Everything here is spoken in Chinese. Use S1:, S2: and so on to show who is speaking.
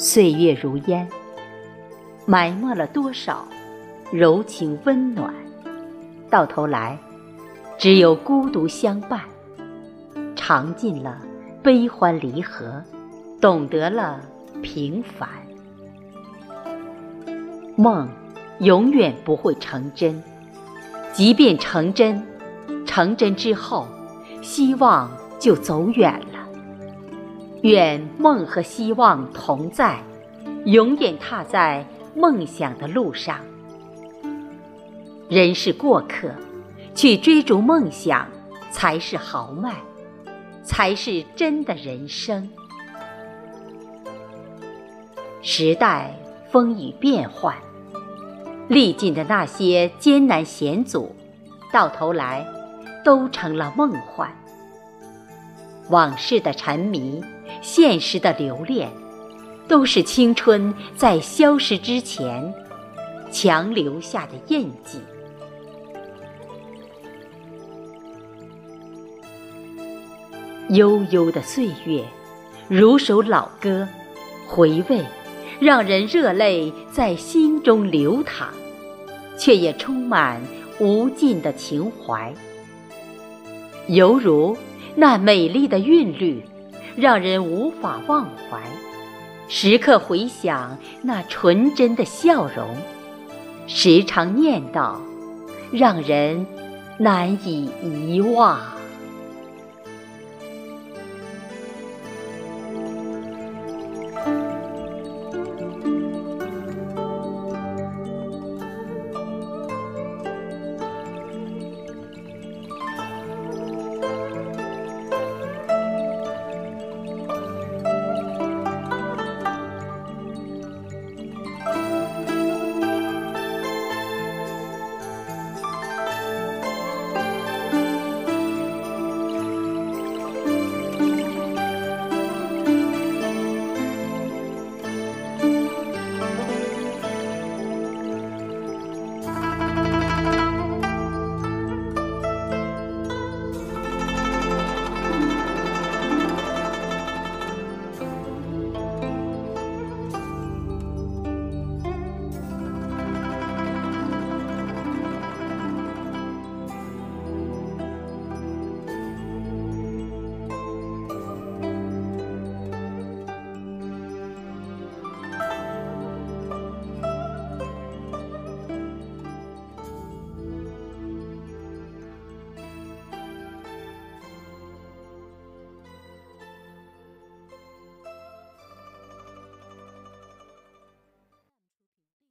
S1: 岁月如烟，埋没了多少柔情温暖，到头来，只有孤独相伴。尝尽了悲欢离合，懂得了平凡。梦永远不会成真，即便成真，成真之后，希望就走远了。愿梦和希望同在，永远踏在梦想的路上。人是过客，去追逐梦想才是豪迈，才是真的人生。时代风雨变幻，历尽的那些艰难险阻，到头来都成了梦幻。往事的沉迷。现实的留恋，都是青春在消失之前强留下的印记。悠悠的岁月，如首老歌，回味，让人热泪在心中流淌，却也充满无尽的情怀，犹如那美丽的韵律。让人无法忘怀，时刻回想那纯真的笑容，时常念叨，让人难以遗忘。